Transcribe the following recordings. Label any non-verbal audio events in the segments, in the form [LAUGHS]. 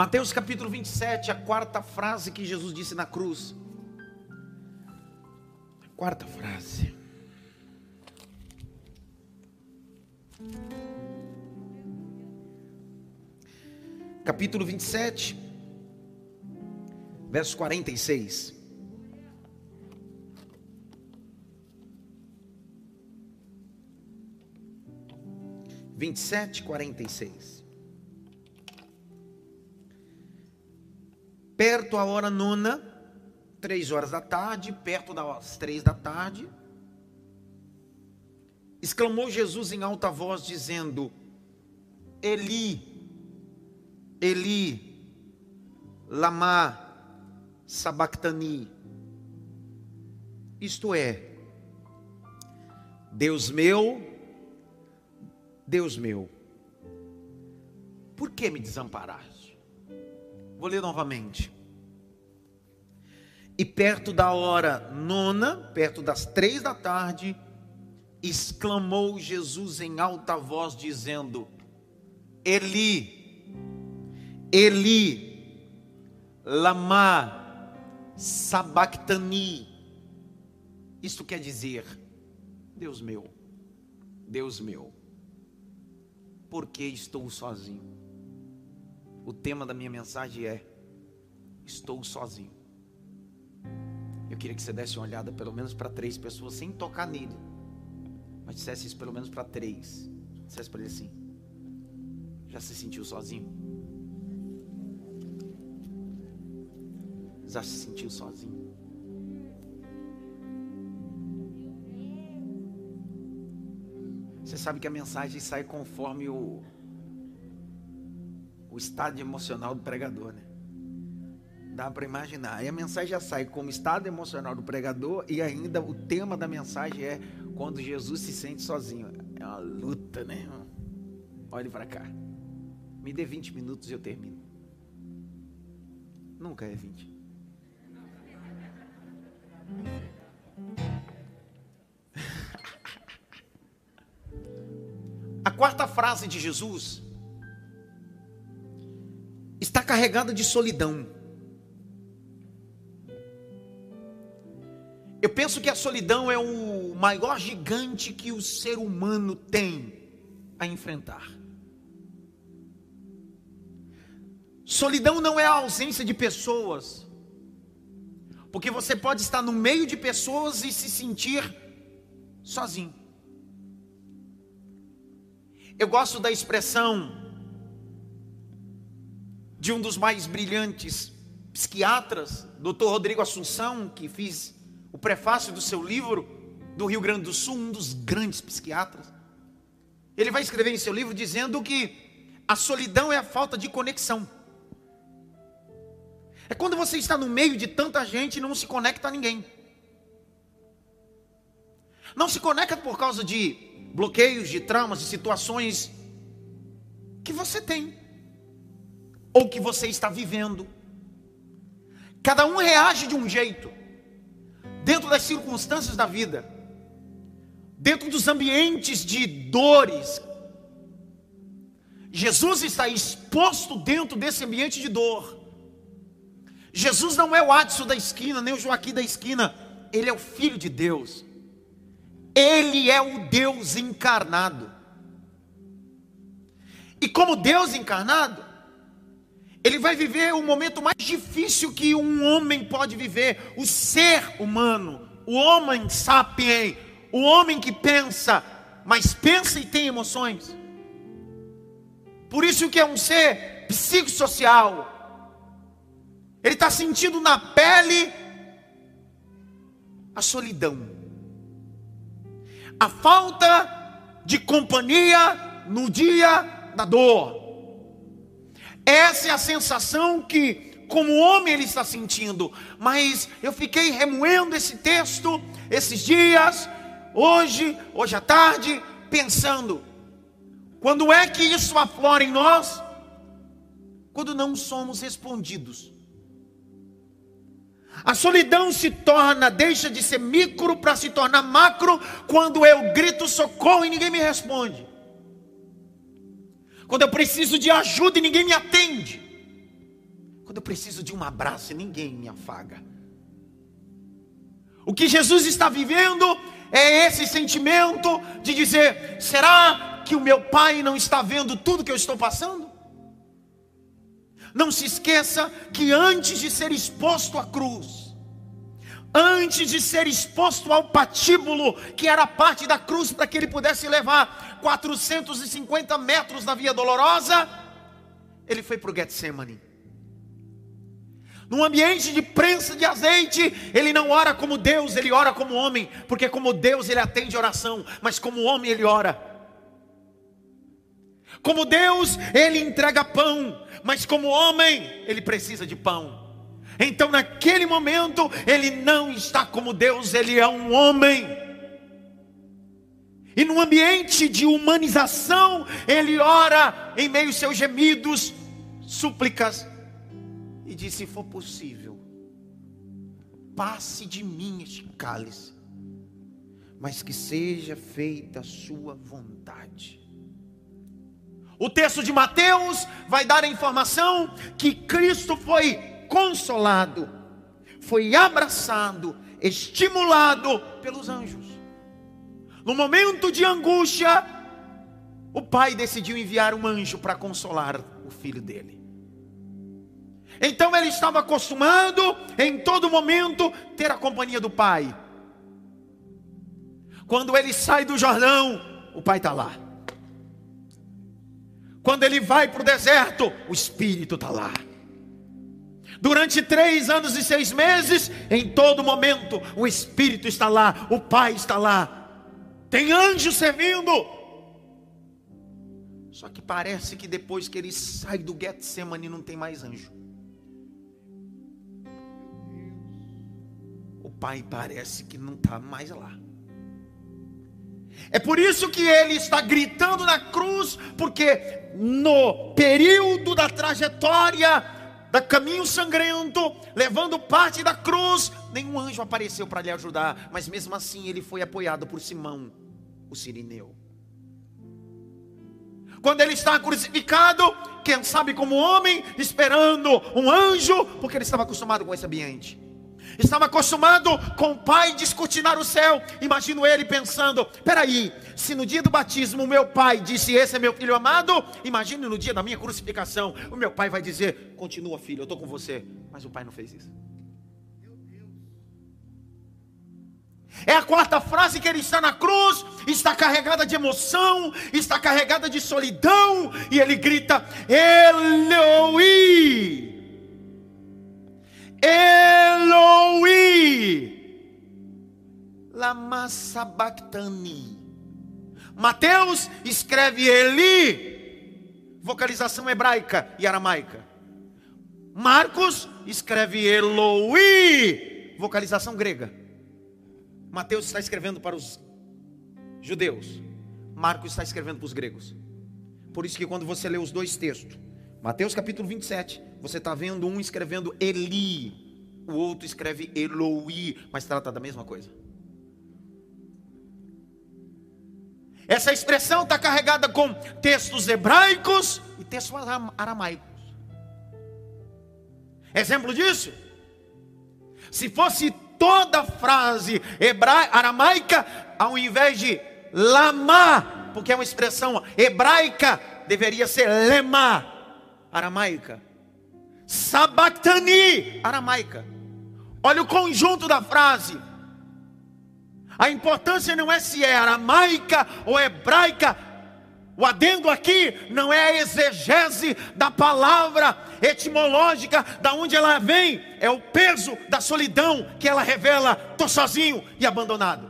Mateus capítulo 27, a quarta frase que Jesus disse na cruz. Quarta frase. Capítulo 27, verso 46. Vinte e sete, quarenta e seis. Perto a hora nona, três horas da tarde, perto das três da tarde, exclamou Jesus em alta voz, dizendo: Eli, Eli, lama sabachthani. Isto é, Deus meu, Deus meu, por que me desamparaste? Vou ler novamente. E perto da hora nona, perto das três da tarde, exclamou Jesus em alta voz, dizendo: Eli, Eli, lama sabachthani. Isto quer dizer, Deus meu, Deus meu, por que estou sozinho? O tema da minha mensagem é: Estou sozinho. Eu queria que você desse uma olhada pelo menos para três pessoas, sem tocar nele, mas dissesse isso pelo menos para três. Dissesse para ele assim: Já se sentiu sozinho? Já se sentiu sozinho? Você sabe que a mensagem sai conforme o, o estado emocional do pregador, né? Dá para imaginar. Aí a mensagem já sai como estado emocional do pregador e ainda o tema da mensagem é quando Jesus se sente sozinho. É uma luta, né? Olhe para cá. Me dê 20 minutos e eu termino. Nunca é 20. [LAUGHS] A quarta frase de Jesus carregada de solidão. Eu penso que a solidão é o maior gigante que o ser humano tem a enfrentar. Solidão não é a ausência de pessoas, porque você pode estar no meio de pessoas e se sentir sozinho. Eu gosto da expressão de um dos mais brilhantes psiquiatras, Dr. Rodrigo Assunção, que fiz o prefácio do seu livro do Rio Grande do Sul, um dos grandes psiquiatras. Ele vai escrever em seu livro dizendo que a solidão é a falta de conexão. É quando você está no meio de tanta gente e não se conecta a ninguém. Não se conecta por causa de bloqueios, de traumas, de situações que você tem ou que você está vivendo. Cada um reage de um jeito dentro das circunstâncias da vida, dentro dos ambientes de dores. Jesus está exposto dentro desse ambiente de dor. Jesus não é o Adson da esquina, nem o Joaquim da esquina, ele é o Filho de Deus, ele é o Deus encarnado. E como Deus encarnado, ele vai viver o momento mais difícil que um homem pode viver, o ser humano, o homem sapien, o homem que pensa, mas pensa e tem emoções. Por isso que é um ser psicossocial. Ele está sentindo na pele a solidão, a falta de companhia no dia da dor. Essa é a sensação que, como homem, ele está sentindo. Mas eu fiquei remoendo esse texto esses dias, hoje, hoje à tarde, pensando: quando é que isso aflora em nós? Quando não somos respondidos. A solidão se torna, deixa de ser micro para se tornar macro, quando eu grito socorro e ninguém me responde quando eu preciso de ajuda e ninguém me atende. quando eu preciso de um abraço e ninguém me afaga. O que Jesus está vivendo é esse sentimento de dizer: será que o meu pai não está vendo tudo que eu estou passando? Não se esqueça que antes de ser exposto à cruz, antes de ser exposto ao patíbulo, que era parte da cruz para que ele pudesse levar 450 metros na via dolorosa, ele foi para o Getsemane. Num ambiente de prensa de azeite, ele não ora como Deus, ele ora como homem, porque como Deus ele atende oração, mas como homem ele ora. Como Deus, ele entrega pão, mas como homem, ele precisa de pão. Então, naquele momento, ele não está como Deus, ele é um homem. E num ambiente de humanização, ele ora em meio aos seus gemidos, súplicas, e diz: Se for possível, passe de mim este cálice, mas que seja feita a sua vontade. O texto de Mateus vai dar a informação que Cristo foi consolado, foi abraçado, estimulado pelos anjos. No momento de angústia, o pai decidiu enviar um anjo para consolar o filho dele. Então ele estava acostumado em todo momento ter a companhia do pai. Quando ele sai do Jordão, o pai está lá. Quando ele vai para o deserto, o Espírito está lá. Durante três anos e seis meses, em todo momento, o Espírito está lá, o Pai está lá, tem anjo servindo. Só que parece que depois que ele sai do Getsemane não tem mais anjo. O Pai parece que não está mais lá. É por isso que ele está gritando na cruz, porque no período da trajetória da caminho sangrento, levando parte da cruz, nenhum anjo apareceu para lhe ajudar, mas mesmo assim ele foi apoiado por Simão, o sirineu. Quando ele está crucificado, quem sabe como homem, esperando um anjo, porque ele estava acostumado com esse ambiente estava acostumado com o pai descortinar o céu. Imagino ele pensando: peraí, se no dia do batismo o meu pai disse: Esse é meu filho amado, imagine no dia da minha crucificação, o meu pai vai dizer: Continua, filho, eu estou com você. Mas o pai não fez isso. É a quarta frase que ele está na cruz, está carregada de emoção, está carregada de solidão, e ele grita: Eloi, Eloi, lama sabachthani. Mateus escreve Eli, vocalização hebraica e aramaica. Marcos escreve Eloi, vocalização grega. Mateus está escrevendo para os judeus. Marcos está escrevendo para os gregos. Por isso que quando você lê os dois textos, Mateus capítulo 27, você está vendo um escrevendo Eli, o outro escreve Eloi, mas trata da mesma coisa. Essa expressão está carregada com textos hebraicos e textos aramaicos. Exemplo disso? Se fosse toda frase hebraica, aramaica, ao invés de lama, porque é uma expressão hebraica, deveria ser lema aramaica. Sabactani, aramaica. Olha o conjunto da frase. A importância não é se é aramaica ou hebraica. O adendo aqui não é a exegese da palavra etimológica, da onde ela vem, é o peso da solidão que ela revela. Estou sozinho e abandonado.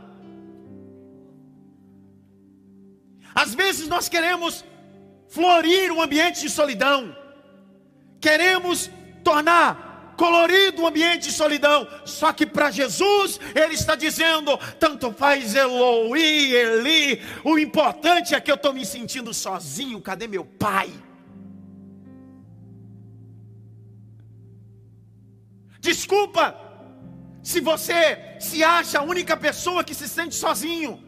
Às vezes nós queremos florir um ambiente de solidão. Queremos tornar colorido o ambiente de solidão. Só que para Jesus, Ele está dizendo: tanto faz Eloi, Eli, o importante é que eu estou me sentindo sozinho. Cadê meu pai? Desculpa, se você se acha a única pessoa que se sente sozinho,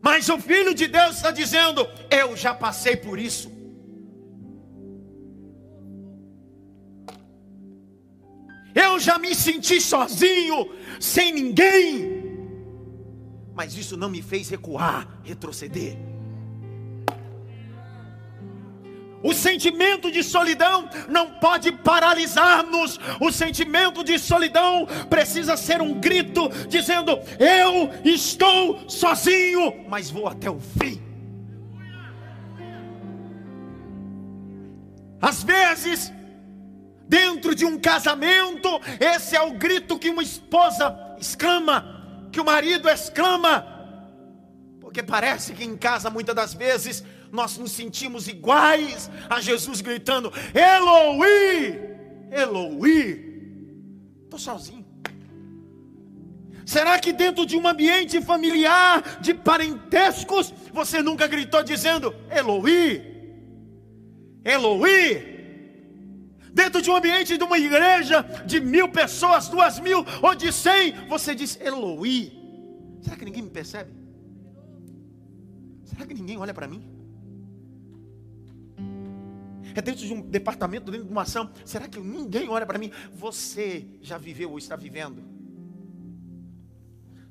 mas o Filho de Deus está dizendo: Eu já passei por isso. Eu já me senti sozinho, sem ninguém. Mas isso não me fez recuar, retroceder. O sentimento de solidão não pode paralisar-nos. O sentimento de solidão precisa ser um grito dizendo: Eu estou sozinho, mas vou até o fim. Às vezes, dentro de um casamento, esse é o grito que uma esposa exclama, que o marido exclama, porque parece que em casa muitas das vezes nós nos sentimos iguais a Jesus gritando: Eloi, Eloi, estou sozinho. Será que dentro de um ambiente familiar, de parentescos, você nunca gritou dizendo Eloi, Eloi? Dentro de um ambiente de uma igreja de mil pessoas, duas mil ou de cem, você diz Eloi. Será que ninguém me percebe? Será que ninguém olha para mim? é dentro de um departamento, dentro de uma ação. Será que ninguém olha para mim? Você já viveu ou está vivendo?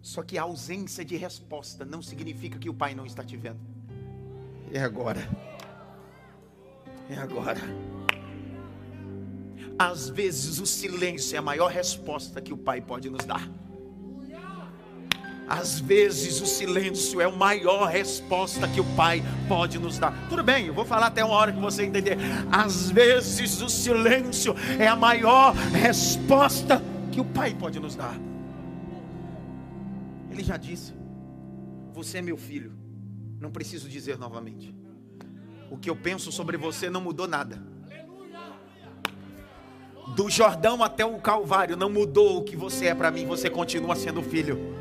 Só que a ausência de resposta não significa que o Pai não está te vendo. É agora. É agora. Às vezes o silêncio é a maior resposta que o Pai pode nos dar. Às vezes o silêncio é a maior resposta que o Pai pode nos dar. Tudo bem, eu vou falar até uma hora que você entender. Às vezes o silêncio é a maior resposta que o Pai pode nos dar. Ele já disse: Você é meu filho. Não preciso dizer novamente. O que eu penso sobre você não mudou nada. Do Jordão até o Calvário não mudou o que você é para mim. Você continua sendo filho.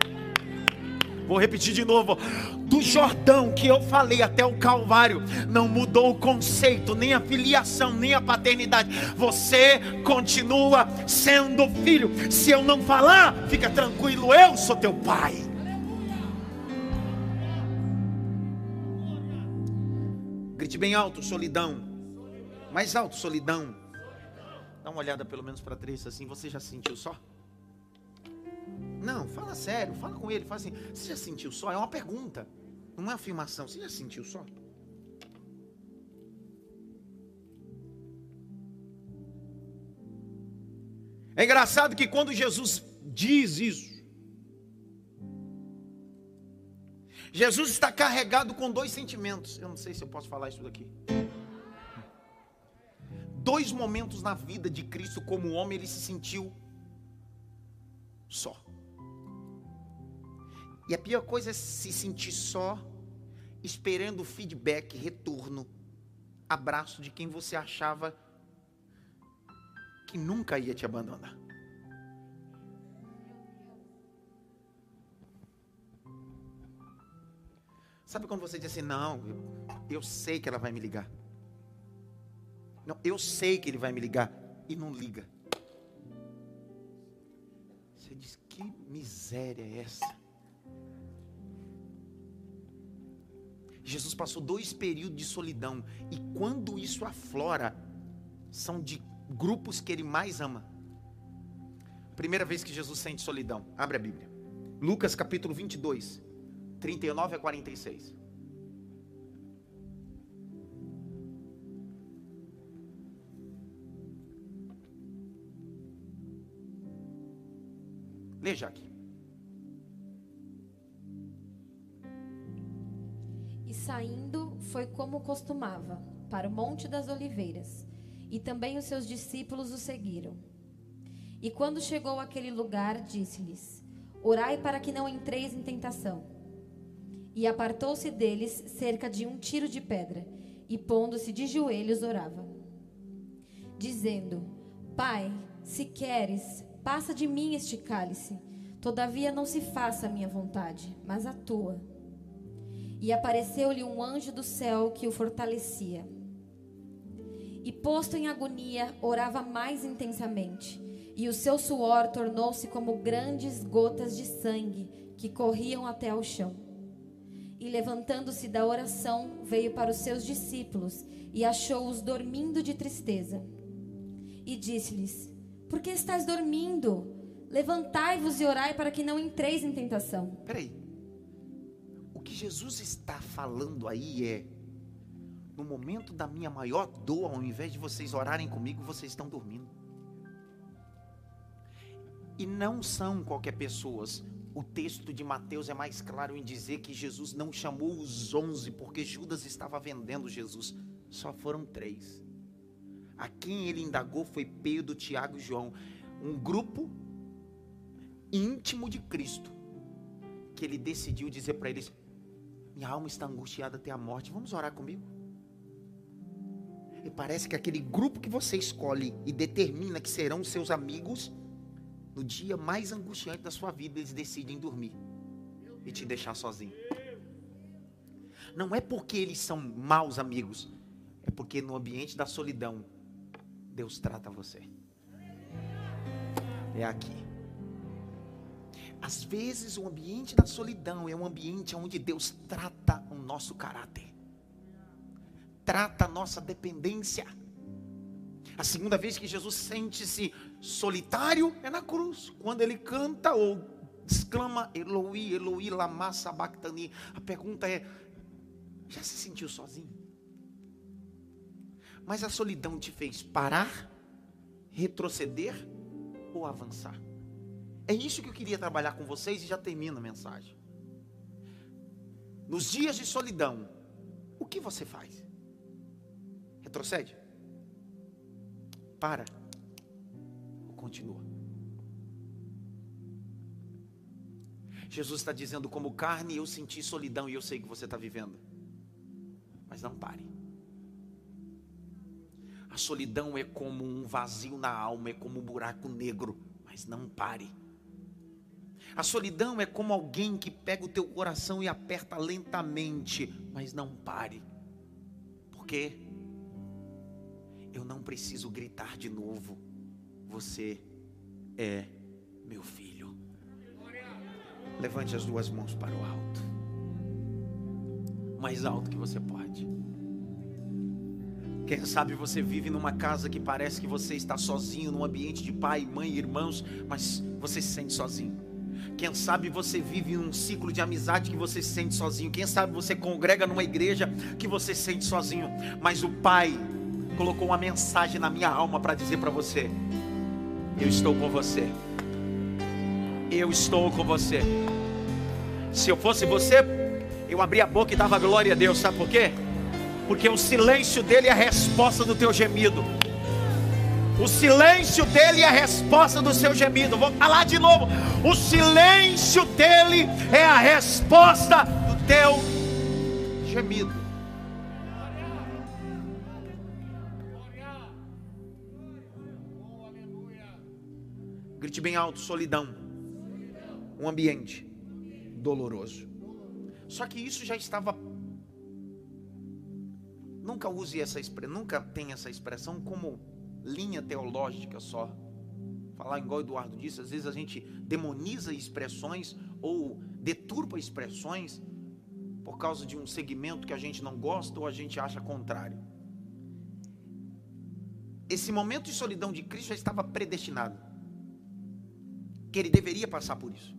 Vou repetir de novo. Do Jordão que eu falei até o Calvário, não mudou o conceito, nem a filiação, nem a paternidade. Você continua sendo filho. Se eu não falar, fica tranquilo, eu sou teu pai. Grite bem alto, solidão. Mais alto, solidão. Dá uma olhada pelo menos para três assim. Você já sentiu só? Não, fala sério, fala com ele, fala assim, você já sentiu só? É uma pergunta, não é uma afirmação. Você já sentiu só? É engraçado que quando Jesus diz isso, Jesus está carregado com dois sentimentos. Eu não sei se eu posso falar isso daqui. Dois momentos na vida de Cristo como homem ele se sentiu só. E a pior coisa é se sentir só, esperando feedback, retorno, abraço de quem você achava que nunca ia te abandonar. Sabe quando você diz assim, não, eu, eu sei que ela vai me ligar. Não, eu sei que ele vai me ligar e não liga. Você diz, que miséria é essa? Jesus passou dois períodos de solidão. E quando isso aflora, são de grupos que ele mais ama. Primeira vez que Jesus sente solidão. Abre a Bíblia. Lucas capítulo 22, 39 a 46. Leia aqui. saindo, foi como costumava, para o Monte das Oliveiras, e também os seus discípulos o seguiram. E quando chegou àquele lugar, disse-lhes: Orai para que não entreis em tentação. E apartou-se deles cerca de um tiro de pedra, e pondo-se de joelhos, orava, dizendo: Pai, se queres, passa de mim este cálice. Todavia não se faça a minha vontade, mas a tua. E apareceu-lhe um anjo do céu que o fortalecia. E posto em agonia, orava mais intensamente, e o seu suor tornou-se como grandes gotas de sangue que corriam até ao chão. E levantando-se da oração, veio para os seus discípulos e achou-os dormindo de tristeza. E disse-lhes: Por que estás dormindo? Levantai-vos e orai para que não entreis em tentação. Peraí. O que Jesus está falando aí é: no momento da minha maior dor, ao invés de vocês orarem comigo, vocês estão dormindo. E não são qualquer pessoas. O texto de Mateus é mais claro em dizer que Jesus não chamou os onze, porque Judas estava vendendo Jesus. Só foram três. A quem ele indagou foi Pedro, Tiago e João. Um grupo íntimo de Cristo. Que ele decidiu dizer para eles: Minha alma está angustiada até a morte. Vamos orar comigo? E parece que aquele grupo que você escolhe e determina que serão seus amigos no dia mais angustiante da sua vida, eles decidem dormir e te deixar sozinho. Não é porque eles são maus amigos, é porque no ambiente da solidão, Deus trata você. É aqui. Às vezes o ambiente da solidão é um ambiente onde Deus trata o nosso caráter, trata a nossa dependência. A segunda vez que Jesus sente-se solitário é na cruz, quando ele canta ou exclama Eloi, Eloi, lama sabachthani. A pergunta é: já se sentiu sozinho? Mas a solidão te fez parar, retroceder ou avançar? É isso que eu queria trabalhar com vocês e já termino a mensagem. Nos dias de solidão, o que você faz? Retrocede? Para. Ou continua? Jesus está dizendo, como carne, eu senti solidão e eu sei que você está vivendo. Mas não pare. A solidão é como um vazio na alma, é como um buraco negro, mas não pare. A solidão é como alguém que pega o teu coração e aperta lentamente, mas não pare. Por quê? eu não preciso gritar de novo. Você é meu filho. Levante as duas mãos para o alto. Mais alto que você pode. Quem sabe você vive numa casa que parece que você está sozinho, num ambiente de pai, mãe, irmãos, mas você se sente sozinho. Quem sabe você vive num ciclo de amizade que você se sente sozinho. Quem sabe você congrega numa igreja que você se sente sozinho. Mas o Pai colocou uma mensagem na minha alma para dizer para você: Eu estou com você. Eu estou com você. Se eu fosse você, eu abria a boca e dava glória a Deus, sabe por quê? Porque o silêncio dele é a resposta do teu gemido. O silêncio dele é a resposta do seu gemido. Vou falar de novo. O silêncio dele é a resposta do teu gemido. Grite bem alto: solidão. Um ambiente doloroso. Só que isso já estava. Nunca use essa expressão, nunca tem essa expressão como linha teológica só. Falar igual Eduardo disse, às vezes a gente demoniza expressões ou deturpa expressões por causa de um segmento que a gente não gosta ou a gente acha contrário. Esse momento de solidão de Cristo já estava predestinado que ele deveria passar por isso.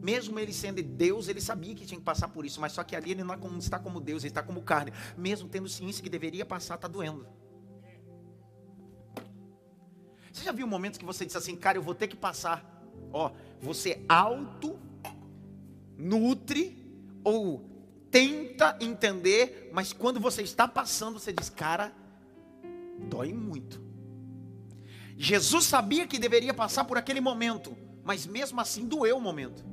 Mesmo ele sendo Deus, ele sabia que tinha que passar por isso, mas só que ali ele não está como Deus, ele está como carne. Mesmo tendo ciência que deveria passar, está doendo. Você já viu momentos que você diz assim, cara, eu vou ter que passar. Ó, você auto nutre ou tenta entender, mas quando você está passando, você diz, cara, dói muito. Jesus sabia que deveria passar por aquele momento, mas mesmo assim doeu o momento.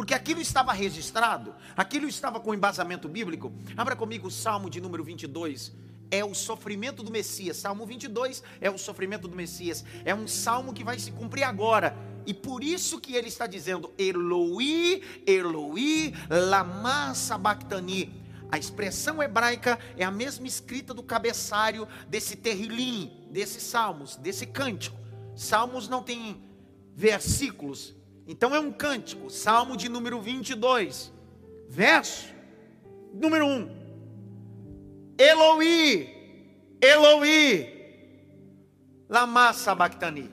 Porque aquilo estava registrado, aquilo estava com embasamento bíblico. Abra comigo o Salmo de número 22. É o sofrimento do Messias. Salmo 22 é o sofrimento do Messias. É um salmo que vai se cumprir agora. E por isso que ele está dizendo: Eloi, Eloi, lama sabachthani. A expressão hebraica é a mesma escrita do cabeçário desse terrilim, desses salmos, desse cântico. Salmos não tem versículos, então é um cântico. Salmo de número 22, verso número 1. Eloi, Eloi, Lama Sabactani.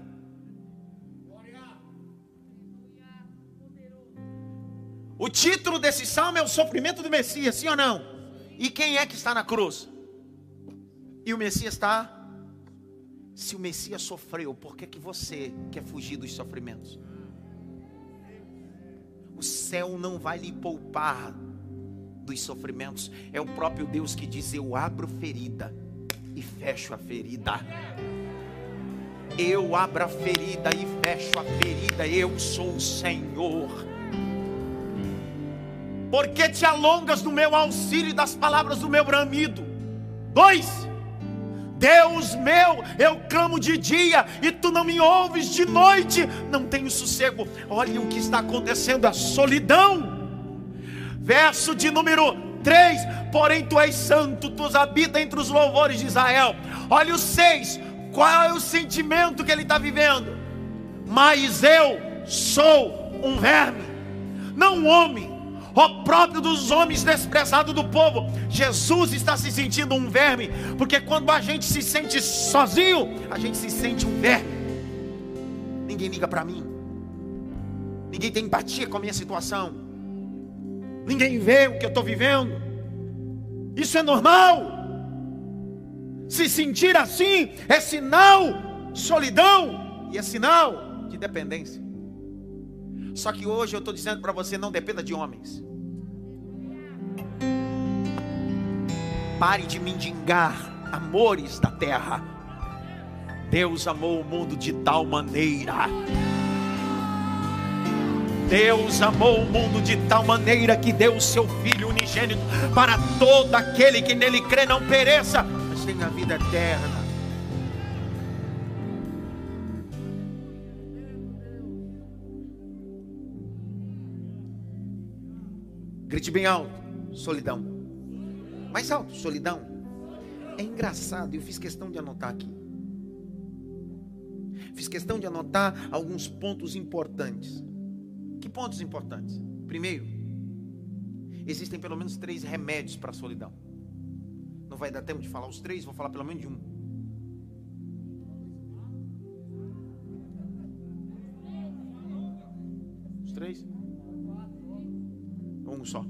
O título desse salmo é o sofrimento do Messias, sim ou não? E quem é que está na cruz? E o Messias está. Se o Messias sofreu, por que, que você quer fugir dos sofrimentos? O céu não vai lhe poupar dos sofrimentos. É o próprio Deus que diz: Eu abro ferida e fecho a ferida. Eu abro a ferida e fecho a ferida. Eu sou o Senhor. Porque te alongas no meu auxílio e das palavras do meu bramido. Dois. Deus meu, eu clamo de dia e tu não me ouves de noite, não tenho sossego. Olha o que está acontecendo, a solidão. Verso de número 3: Porém tu és santo, tu habita entre os louvores de Israel. Olha o 6: qual é o sentimento que ele está vivendo? Mas eu sou um verme, não um homem ó próprio dos homens desprezado do povo. Jesus está se sentindo um verme, porque quando a gente se sente sozinho, a gente se sente um verme. Ninguém liga para mim, ninguém tem empatia com a minha situação, ninguém vê o que eu estou vivendo. Isso é normal. Se sentir assim é sinal de solidão e é sinal de dependência. Só que hoje eu estou dizendo para você: não dependa de homens. Pare de mendigar amores da terra. Deus amou o mundo de tal maneira. Deus amou o mundo de tal maneira que deu o seu Filho unigênito para todo aquele que nele crê não pereça, mas tenha a vida eterna. Grite bem alto: solidão. Mais alto: solidão. É engraçado, eu fiz questão de anotar aqui. Fiz questão de anotar alguns pontos importantes. Que pontos importantes? Primeiro, existem pelo menos três remédios para a solidão. Não vai dar tempo de falar os três, vou falar pelo menos de um. Os três? Um só.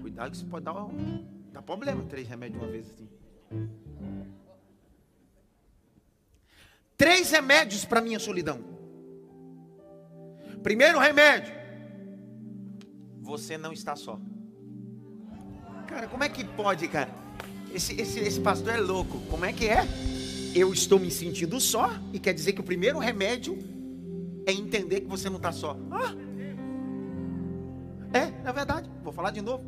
Cuidado que isso pode dar, dar problema, três remédios uma vez assim. Três remédios para minha solidão. Primeiro remédio. Você não está só. Cara, como é que pode, cara? Esse, esse, esse pastor é louco. Como é que é? Eu estou me sentindo só. E quer dizer que o primeiro remédio é entender que você não está só. Ah! É, é verdade. Vou falar de novo.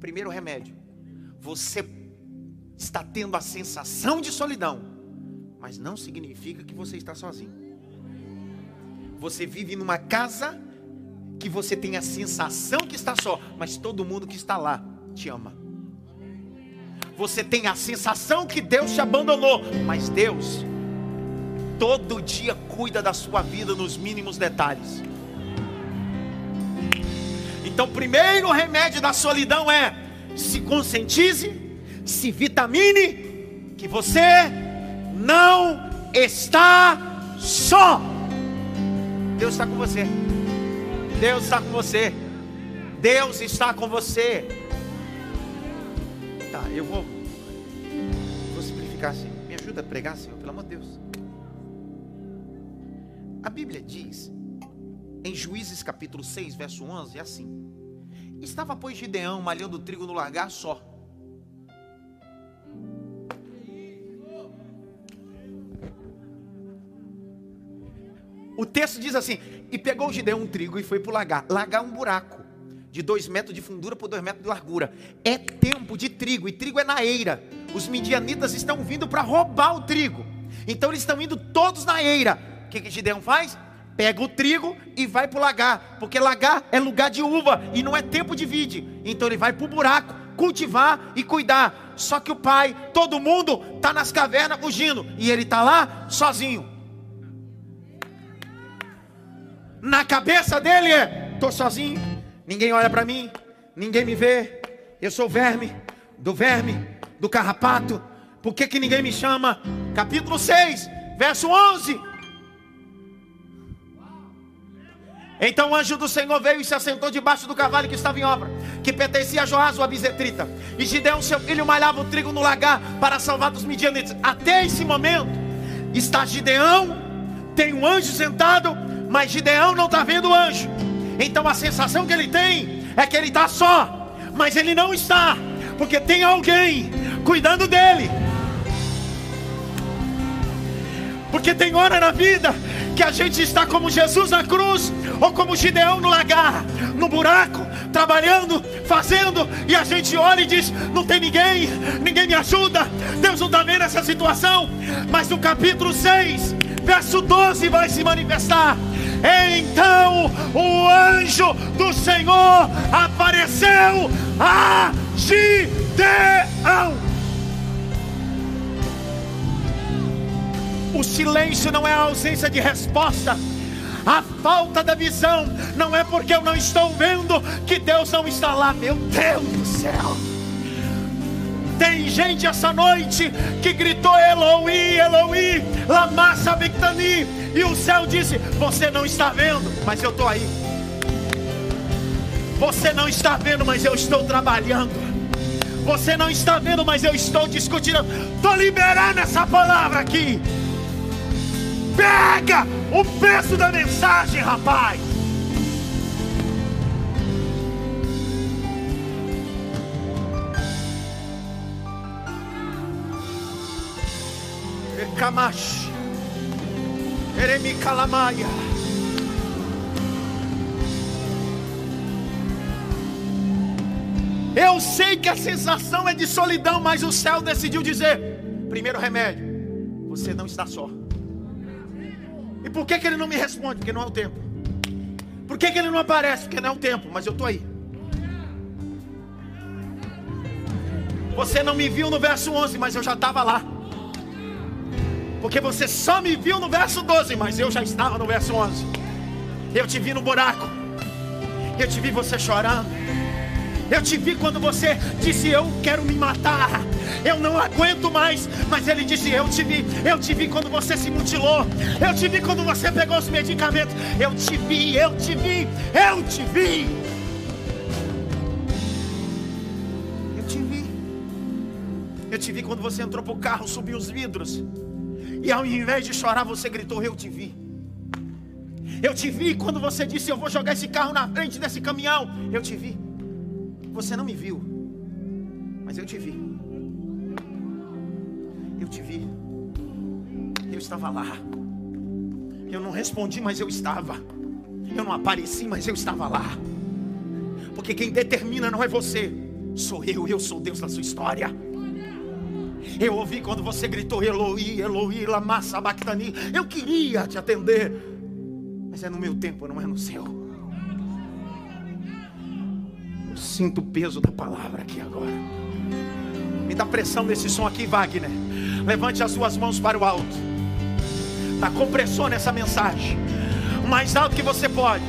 Primeiro remédio. Você está tendo a sensação de solidão, mas não significa que você está sozinho. Você vive numa casa que você tem a sensação que está só, mas todo mundo que está lá te ama. Você tem a sensação que Deus te abandonou, mas Deus todo dia cuida da sua vida nos mínimos detalhes. Então, o primeiro remédio da solidão é se conscientize, se vitamine, que você não está só. Deus está com você. Deus está com você. Deus está com você. Tá, eu vou, vou simplificar assim. Me ajuda a pregar, Senhor, pelo amor de Deus. A Bíblia diz em Juízes capítulo 6, verso 11, é assim: Estava, pois, Gideão malhando trigo no largar só. O texto diz assim: E pegou Gideão um trigo e foi para o lagar. Lagar um buraco de dois metros de fundura por dois metros de largura. É tempo de trigo, e trigo é na eira. Os midianitas estão vindo para roubar o trigo. Então eles estão indo todos na eira. O que, que Gideão faz? Pega o trigo e vai para o lagar, porque lagar é lugar de uva e não é tempo de vide. Então ele vai para o buraco, cultivar e cuidar. Só que o pai, todo mundo está nas cavernas fugindo e ele está lá sozinho. Na cabeça dele é: estou sozinho, ninguém olha para mim, ninguém me vê, eu sou verme, do verme, do carrapato, Por que, que ninguém me chama? Capítulo 6, verso 11. Então o anjo do Senhor veio e se assentou debaixo do cavalo que estava em obra, que pertencia a Joás, o abisetrita. E Gideão, seu filho, malhava o trigo no lagar para salvar dos midianitas. Até esse momento, está Gideão, tem um anjo sentado, mas Gideão não está vendo o anjo. Então a sensação que ele tem é que ele está só, mas ele não está, porque tem alguém cuidando dele. Porque tem hora na vida que a gente está como Jesus na cruz, ou como Gideão no lagar, no buraco, trabalhando, fazendo, e a gente olha e diz: não tem ninguém, ninguém me ajuda, Deus não está vendo essa situação. Mas no capítulo 6, verso 12, vai se manifestar. Então o anjo do Senhor apareceu a Gideão. Silêncio não é a ausência de resposta. A falta da visão não é porque eu não estou vendo que Deus não está lá. Meu Deus do céu. Tem gente essa noite que gritou Eloi, Eloi, lama sabachthani, e o céu disse: Você não está vendo, mas eu estou aí. Você não está vendo, mas eu estou trabalhando. Você não está vendo, mas eu estou discutindo. Estou liberando essa palavra aqui. Pega o peso da mensagem, rapaz. Eremi. Eu sei que a sensação é de solidão, mas o céu decidiu dizer: primeiro remédio, você não está só. E por que, que ele não me responde? Porque não é o tempo. Por que, que ele não aparece? Porque não é o tempo, mas eu estou aí. Você não me viu no verso 11, mas eu já estava lá. Porque você só me viu no verso 12, mas eu já estava no verso 11. Eu te vi no buraco. Eu te vi você chorando. Eu te vi quando você disse: Eu quero me matar. Eu não aguento mais. Mas ele disse: Eu te vi. Eu te vi quando você se mutilou. Eu te vi quando você pegou os medicamentos. Eu te vi. Eu te vi. Eu te vi. Eu te vi. Eu te vi quando você entrou para o carro, subiu os vidros. E ao invés de chorar, você gritou: Eu te vi. Eu te vi quando você disse: Eu vou jogar esse carro na frente desse caminhão. Eu te vi. Você não me viu, mas eu te vi. Eu te vi. Eu estava lá. Eu não respondi, mas eu estava. Eu não apareci, mas eu estava lá. Porque quem determina não é você, sou eu. Eu sou Deus da sua história. Eu ouvi quando você gritou Eloi, Eloi, lama sabachthani. Eu queria te atender, mas é no meu tempo, não é no seu. Eu sinto o peso da palavra aqui agora. Me dá pressão nesse som aqui, Wagner. Levante as suas mãos para o alto. Dá compressor nessa mensagem. O mais alto que você pode.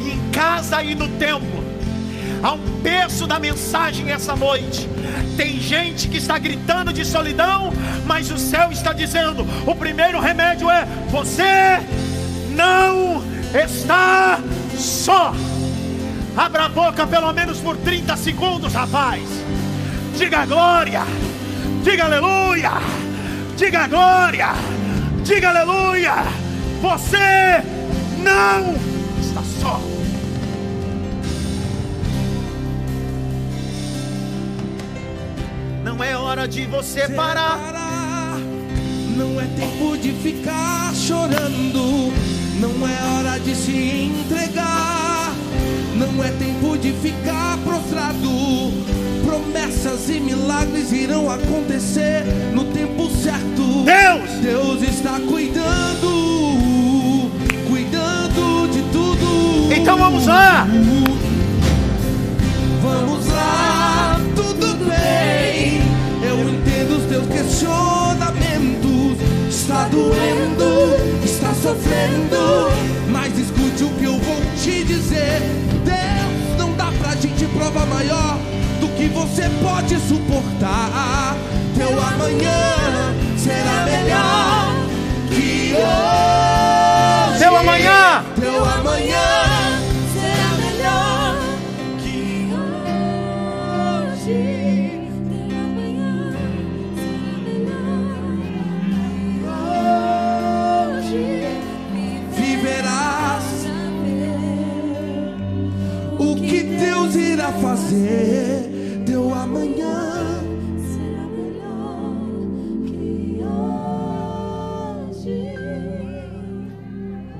E em casa e no templo. Há um peso da mensagem essa noite. Tem gente que está gritando de solidão, mas o céu está dizendo: o primeiro remédio é você não está só. Abra a boca pelo menos por 30 segundos, rapaz. Diga glória. Diga aleluia. Diga glória. Diga aleluia. Você não está só. Não é hora de você parar. Não é tempo de ficar chorando. Não é hora de se entregar. Não é tempo de ficar prostrado. Promessas e milagres irão acontecer no tempo certo. Deus, Deus está cuidando, cuidando de tudo. Então vamos lá. Vamos lá, tudo bem. Eu entendo os teus questionamentos. Está doendo, está sofrendo. Mas escute o que eu vou te dizer prova maior que você pode suportar. Teu amanhã será melhor que hoje. Teu amanhã. Teu amanhã será melhor que hoje. Teu amanhã será melhor hoje. viverás. Saber O que Deus irá fazer? Teu amanhã será melhor que hoje.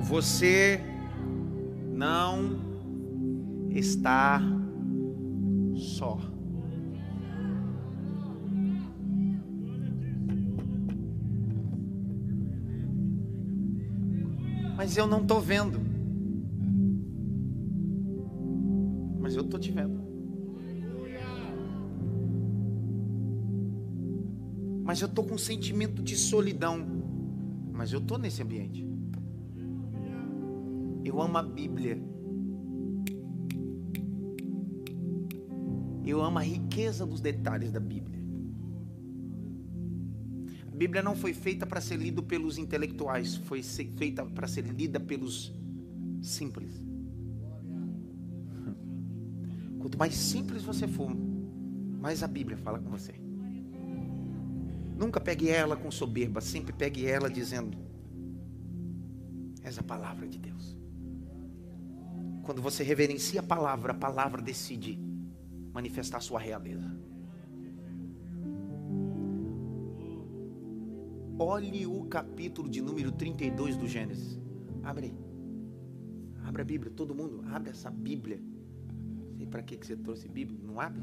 Você não está só. Mas eu não estou vendo. Mas eu estou te vendo. Mas eu estou com um sentimento de solidão. Mas eu estou nesse ambiente. Eu amo a Bíblia. Eu amo a riqueza dos detalhes da Bíblia. A Bíblia não foi feita para ser lida pelos intelectuais, foi feita para ser lida pelos simples. Quanto mais simples você for, mais a Bíblia fala com você. Nunca pegue ela com soberba, sempre pegue ela dizendo: És a palavra de Deus. Quando você reverencia a palavra, a palavra decide manifestar sua realeza. Olhe o capítulo de número 32 do Gênesis. Abre aí. Abre a Bíblia, todo mundo, abre essa Bíblia. Sei para que que você trouxe Bíblia, não abre?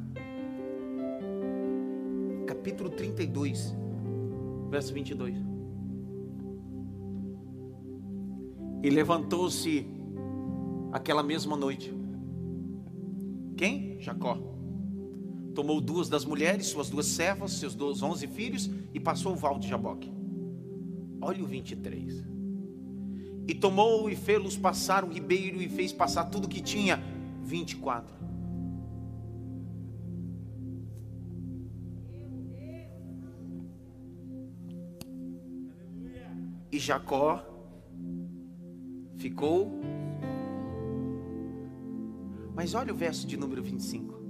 Capítulo 32, verso 22. E levantou-se aquela mesma noite. Quem? Jacó. Tomou duas das mulheres, suas duas servas, seus dois, onze filhos e passou o val de Jaboque. Olha o 23. E tomou e fê-los passar o ribeiro e fez passar tudo que tinha. 24. E Jacó ficou. Mas olha o verso de número 25.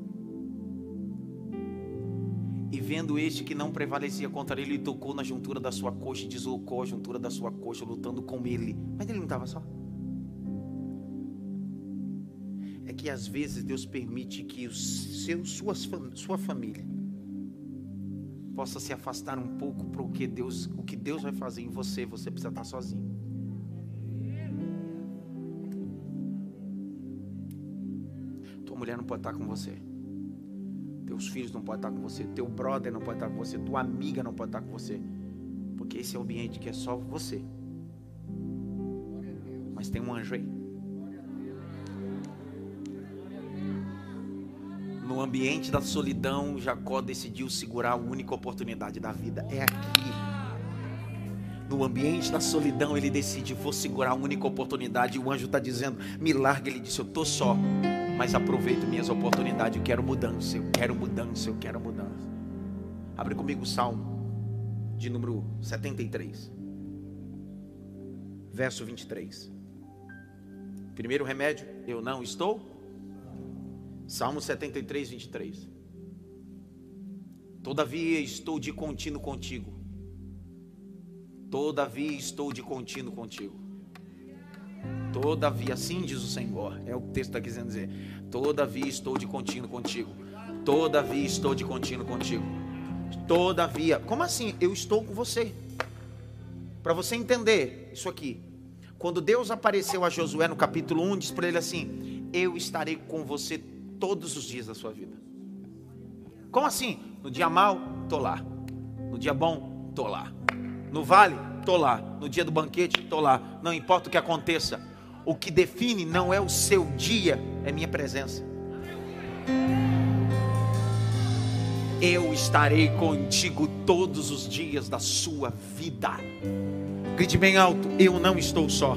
E vendo este que não prevalecia contra ele, ele tocou na juntura da sua coxa e deslocou a juntura da sua coxa, lutando com ele. Mas ele não estava só. É que às vezes Deus permite que o seu, suas, sua família possa se afastar um pouco para o que Deus, o que Deus vai fazer em você, você precisa estar sozinho. Tua mulher não pode estar com você. Teus filhos não podem estar com você. Teu brother não pode estar com você. Tua amiga não pode estar com você. Porque esse é o ambiente que é só você. Mas tem um anjo aí. No ambiente da solidão, Jacó decidiu segurar a única oportunidade da vida. É aqui. No ambiente da solidão, ele decide: vou segurar a única oportunidade. E o anjo está dizendo: me larga. Ele disse: eu estou só, mas aproveito minhas oportunidades. Eu quero mudança, eu quero mudança, eu quero mudança. Abre comigo o salmo de número 73, verso 23. Primeiro remédio: eu não estou. Salmo 73, 23. Todavia estou de contínuo contigo. Todavia estou de contínuo contigo. Todavia, assim diz o Senhor. É o texto está querendo dizer. Todavia estou de contínuo contigo. Todavia estou de contínuo contigo. Todavia. Como assim? Eu estou com você. Para você entender isso aqui. Quando Deus apareceu a Josué no capítulo 1, diz para ele assim: Eu estarei com você todos os dias da sua vida. Como assim? No dia mal, tô lá. No dia bom, tô lá. No vale, tô lá. No dia do banquete, tô lá. Não importa o que aconteça. O que define não é o seu dia, é minha presença. Eu estarei contigo todos os dias da sua vida. Grite bem alto: Eu não estou só.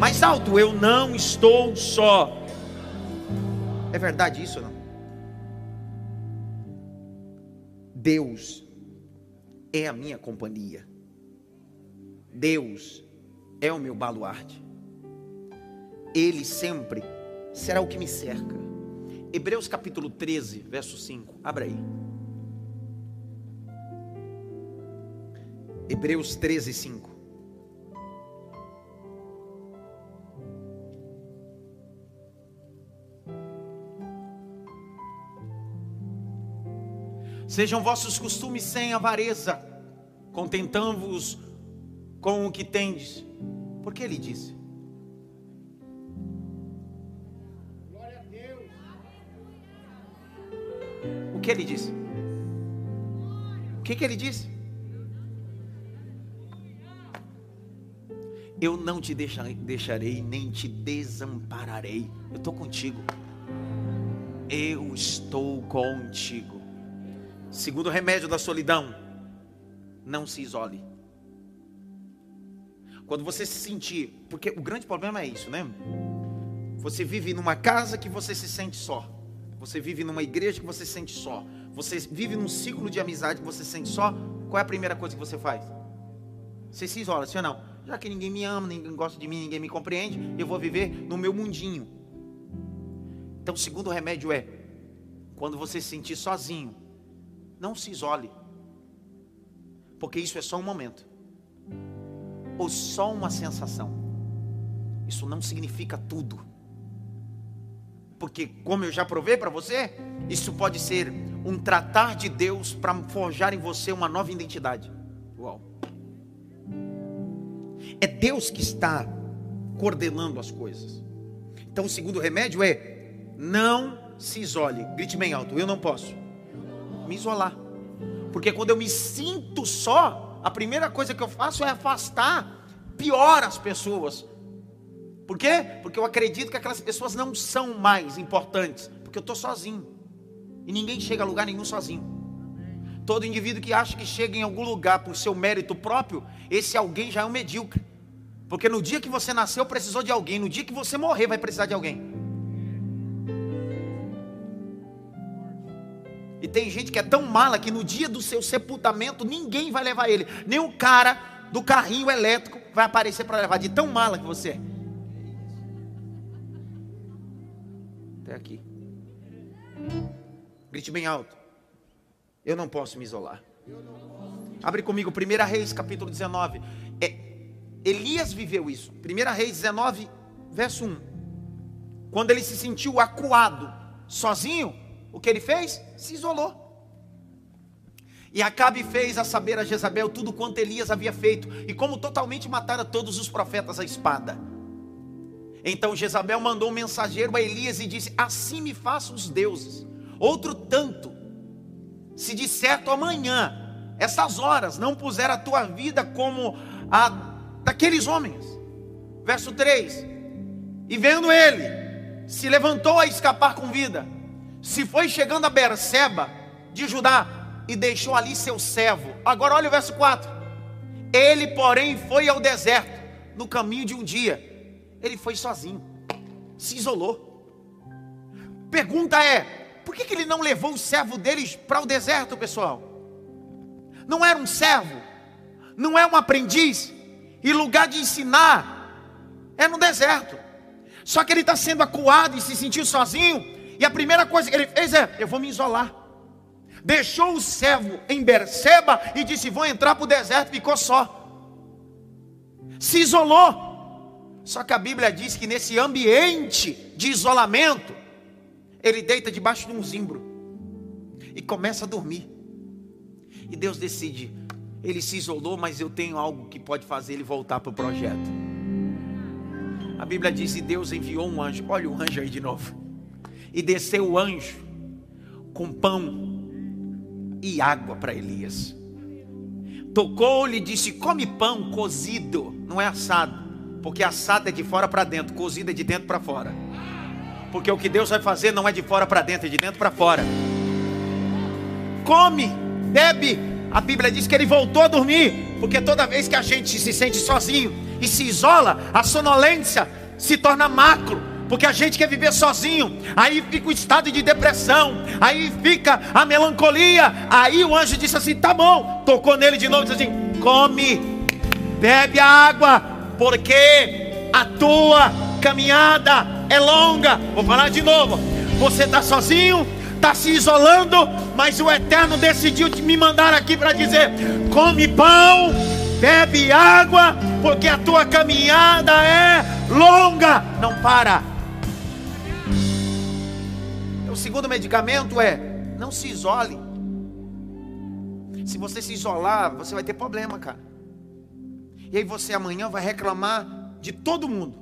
Mais alto: Eu não estou só. É verdade isso ou não? Deus é a minha companhia. Deus é o meu baluarte. Ele sempre será o que me cerca. Hebreus capítulo 13, verso 5. Abra aí. Hebreus 13, 5. Sejam vossos costumes sem avareza, contentando-vos com o que tendes. Porque ele disse: O que ele disse? O que, que ele disse? Eu não te deixarei, nem te desampararei. Eu estou contigo. Eu estou contigo. Segundo remédio da solidão, não se isole. Quando você se sentir, porque o grande problema é isso, né? Você vive numa casa que você se sente só. Você vive numa igreja que você se sente só. Você vive num ciclo de amizade que você se sente só. Qual é a primeira coisa que você faz? Você se isola, sim ou não? Já que ninguém me ama, ninguém gosta de mim, ninguém me compreende, eu vou viver no meu mundinho. Então, o segundo remédio é: quando você se sentir sozinho, não se isole, porque isso é só um momento, ou só uma sensação. Isso não significa tudo. Porque, como eu já provei para você, isso pode ser um tratar de Deus para forjar em você uma nova identidade. Uau. É Deus que está coordenando as coisas. Então, o segundo remédio é: não se isole. Grite bem alto: eu não posso me isolar. Porque quando eu me sinto só, a primeira coisa que eu faço é afastar pior as pessoas por quê? Porque eu acredito que aquelas pessoas não são mais importantes, porque eu estou sozinho. E ninguém chega a lugar nenhum sozinho. Todo indivíduo que acha que chega em algum lugar por seu mérito próprio, esse alguém já é um medíocre. Porque no dia que você nasceu precisou de alguém, no dia que você morrer vai precisar de alguém. Tem gente que é tão mala que no dia do seu sepultamento ninguém vai levar ele. Nem o cara do carrinho elétrico vai aparecer para levar, de tão mala que você é. até aqui. Grite bem alto. Eu não posso me isolar. Abre comigo, 1 Reis, capítulo 19. É, Elias viveu isso. 1 Reis 19, verso 1. Quando ele se sentiu acuado, sozinho, o que ele fez? Se isolou. E Acabe fez a saber a Jezabel tudo quanto Elias havia feito, e como totalmente matara todos os profetas à espada. Então Jezabel mandou um mensageiro a Elias e disse: Assim me façam os deuses. Outro tanto, se de certo amanhã, essas horas, não puser a tua vida como a daqueles homens. Verso 3: E vendo ele, se levantou a escapar com vida, se foi chegando a Berseba de Judá e deixou ali seu servo. Agora olha o verso 4. Ele, porém, foi ao deserto no caminho de um dia ele foi sozinho, se isolou. Pergunta é: por que, que ele não levou o servo deles para o deserto, pessoal? Não era um servo, não é um aprendiz, e lugar de ensinar é no deserto. Só que ele está sendo acuado e se sentiu sozinho, e a primeira coisa que ele fez é: eu vou me isolar. Deixou o servo em Berseba e disse: Vou entrar para o deserto, ficou só. Se isolou. Só que a Bíblia diz que nesse ambiente de isolamento, ele deita debaixo de um zimbro e começa a dormir. E Deus decide, ele se isolou, mas eu tenho algo que pode fazer ele voltar para o projeto. A Bíblia diz que Deus enviou um anjo, olha o anjo aí de novo, e desceu o anjo com pão e água para Elias. Tocou-lhe e disse: Come pão cozido, não é assado porque assado é de fora para dentro, cozido é de dentro para fora. Porque o que Deus vai fazer não é de fora para dentro, é de dentro para fora. Come, bebe. A Bíblia diz que ele voltou a dormir, porque toda vez que a gente se sente sozinho e se isola, a sonolência se torna macro, Porque a gente quer viver sozinho, aí fica o estado de depressão, aí fica a melancolia. Aí o anjo disse assim: tá bom, tocou nele de novo, disse assim: come, bebe a água, porque a tua caminhada é longa. Vou falar de novo. Você está sozinho, está se isolando, mas o Eterno decidiu me mandar aqui para dizer: come pão, bebe água, porque a tua caminhada é longa. Não para. O segundo medicamento é: não se isole. Se você se isolar, você vai ter problema, cara. E aí você amanhã vai reclamar de todo mundo.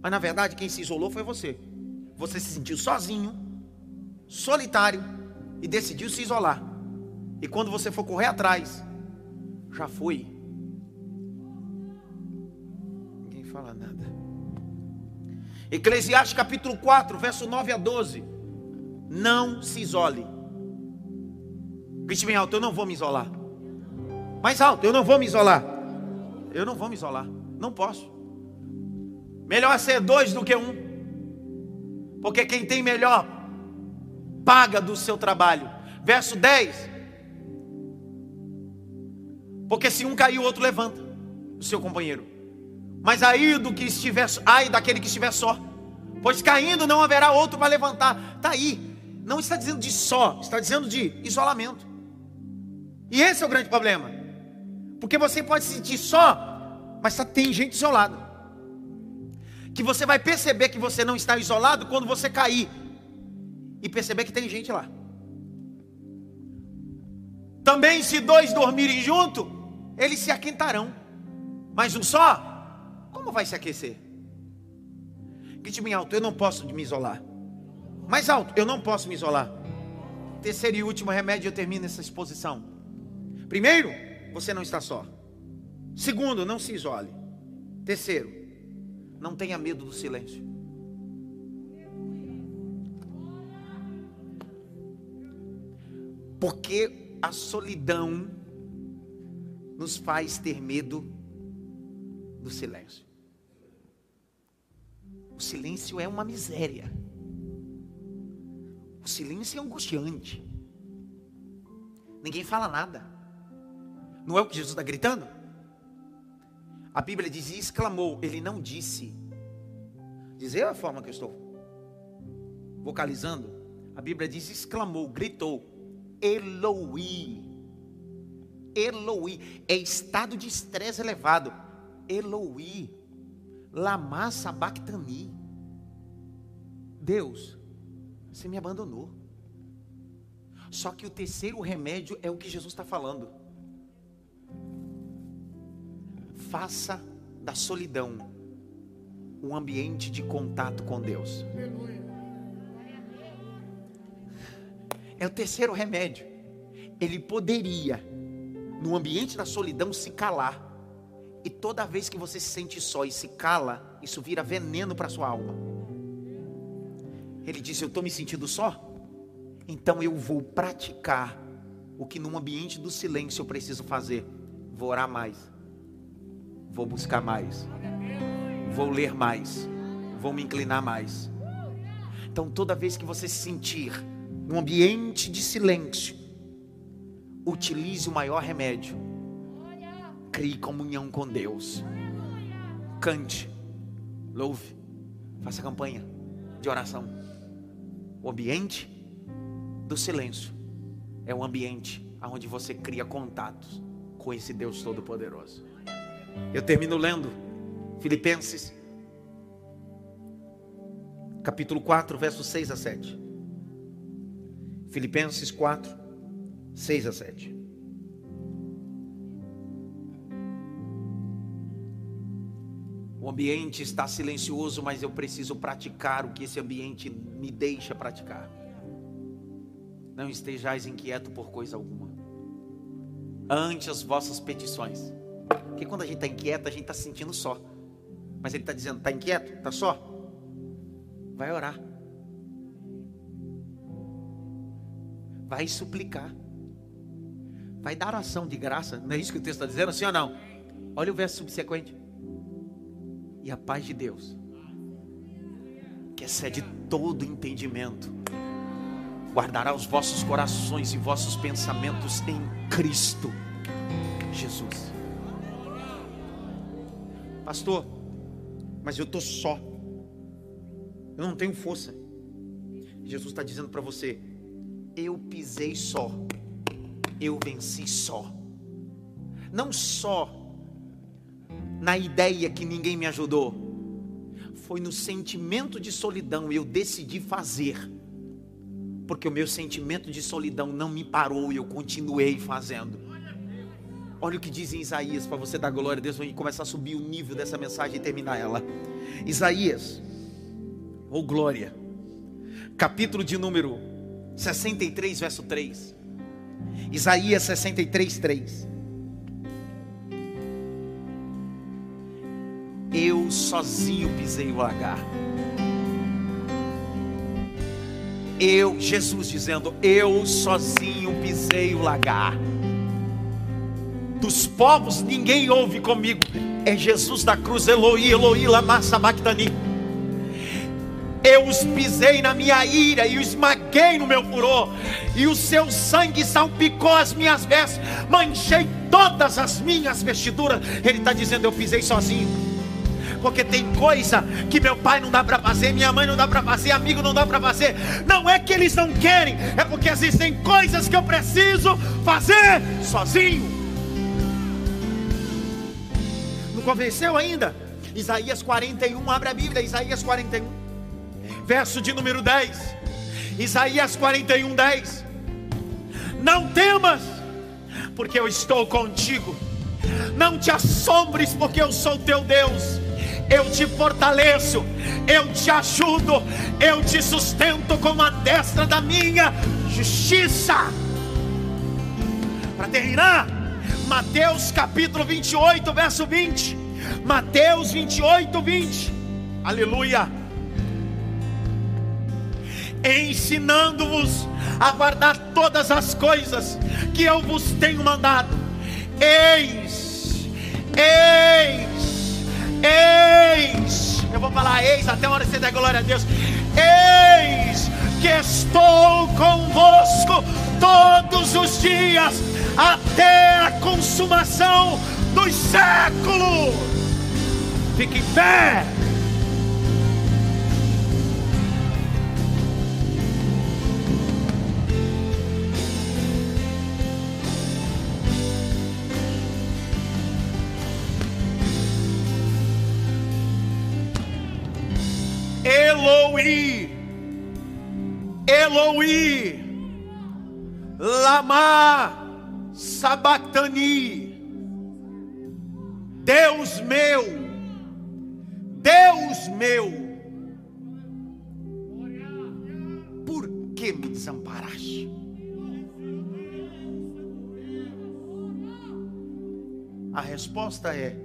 Mas na verdade, quem se isolou foi você. Você se sentiu sozinho, solitário e decidiu se isolar. E quando você for correr atrás, já foi. Ninguém fala nada. Eclesiastes capítulo 4, verso 9 a 12. Não se isole. Grite bem alto, eu não vou me isolar. Mais alto, eu não vou me isolar. Eu não vou me isolar. Não posso. Melhor ser dois do que um. Porque quem tem melhor paga do seu trabalho. Verso 10. Porque se um cair, o outro levanta o seu companheiro. Mas aí do que estiver, ai daquele que estiver só. Pois caindo não haverá outro para levantar. Está aí. Não está dizendo de só, está dizendo de isolamento. E esse é o grande problema. Porque você pode se sentir só, mas tem gente isolada. Que você vai perceber que você não está isolado quando você cair e perceber que tem gente lá. Também, se dois dormirem junto, eles se aquentarão. Mas um só, como vai se aquecer? Grite bem alto, eu não posso me isolar. Mais alto, eu não posso me isolar. Terceiro e último remédio, eu termino essa exposição. Primeiro, você não está só. Segundo, não se isole. Terceiro, não tenha medo do silêncio. Porque a solidão nos faz ter medo do silêncio. O silêncio é uma miséria. O silêncio é angustiante. Ninguém fala nada. Não é o que Jesus está gritando? A Bíblia diz e exclamou, ele não disse. Dizer a forma que eu estou vocalizando. A Bíblia diz exclamou, gritou. Eloi. Eloi. É estado de estresse elevado. Eloi. Lama sabachthani. Deus, você me abandonou. Só que o terceiro remédio é o que Jesus está falando faça da solidão um ambiente de contato com Deus. É o terceiro remédio. Ele poderia, no ambiente da solidão, se calar. E toda vez que você se sente só e se cala, isso vira veneno para sua alma. Ele disse: Eu estou me sentindo só, então eu vou praticar o que num ambiente do silêncio eu preciso fazer. Vou orar mais Vou buscar mais. Vou ler mais. Vou me inclinar mais. Então, toda vez que você se sentir num ambiente de silêncio, utilize o maior remédio. Crie comunhão com Deus. Cante, louve, faça campanha de oração. O ambiente do silêncio é um ambiente onde você cria contatos com esse Deus Todo-Poderoso. Eu termino lendo Filipenses, capítulo 4, versos 6 a 7. Filipenses 4, 6 a 7. O ambiente está silencioso, mas eu preciso praticar o que esse ambiente me deixa praticar. Não estejais inquieto por coisa alguma. Ante as vossas petições porque quando a gente está inquieto, a gente está se sentindo só. Mas ele está dizendo: está inquieto? Está só? Vai orar. Vai suplicar. Vai dar oração de graça. Não é isso que o texto está dizendo? Sim ou não? Olha o verso subsequente. E a paz de Deus, excede todo entendimento, guardará os vossos corações e vossos pensamentos em Cristo Jesus. Pastor, mas eu estou só, eu não tenho força. Jesus está dizendo para você: eu pisei só, eu venci só, não só na ideia que ninguém me ajudou, foi no sentimento de solidão eu decidi fazer, porque o meu sentimento de solidão não me parou e eu continuei fazendo. Olha o que diz em Isaías, para você dar glória a Deus, vamos começar a subir o nível dessa mensagem e terminar ela. Isaías, ou oh glória, capítulo de número 63, verso 3. Isaías 63, 3. Eu sozinho pisei o lagar. Eu, Jesus dizendo, eu sozinho pisei o lagar. Dos povos ninguém ouve comigo. É Jesus da cruz, Eloi, Eloi, lama sabachthani. Eu os pisei na minha ira e os esmaguei no meu furor, e o seu sangue salpicou as minhas vestes, manchei todas as minhas vestiduras. Ele está dizendo: Eu pisei sozinho porque tem coisa que meu pai não dá para fazer, minha mãe não dá para fazer, amigo não dá para fazer. Não é que eles não querem, é porque existem coisas que eu preciso fazer sozinho. Não convenceu ainda? Isaías 41, abre a Bíblia, Isaías 41, verso de número 10. Isaías 41, 10. Não temas, porque eu estou contigo. Não te assombres, porque eu sou teu Deus eu te fortaleço, eu te ajudo, eu te sustento com a destra da minha justiça. Para terminar, Mateus capítulo 28, verso 20. Mateus 28, 20. Aleluia. Ensinando-vos a guardar todas as coisas que eu vos tenho mandado. Eis, eis Eis, eu vou falar eis até a hora que você der glória a Deus. Eis que estou convosco todos os dias até a consumação dos séculos. Fique em pé. Eloi, Eloi, Lama Sabactani, Deus meu, Deus meu, por que me desamparaste? A resposta é: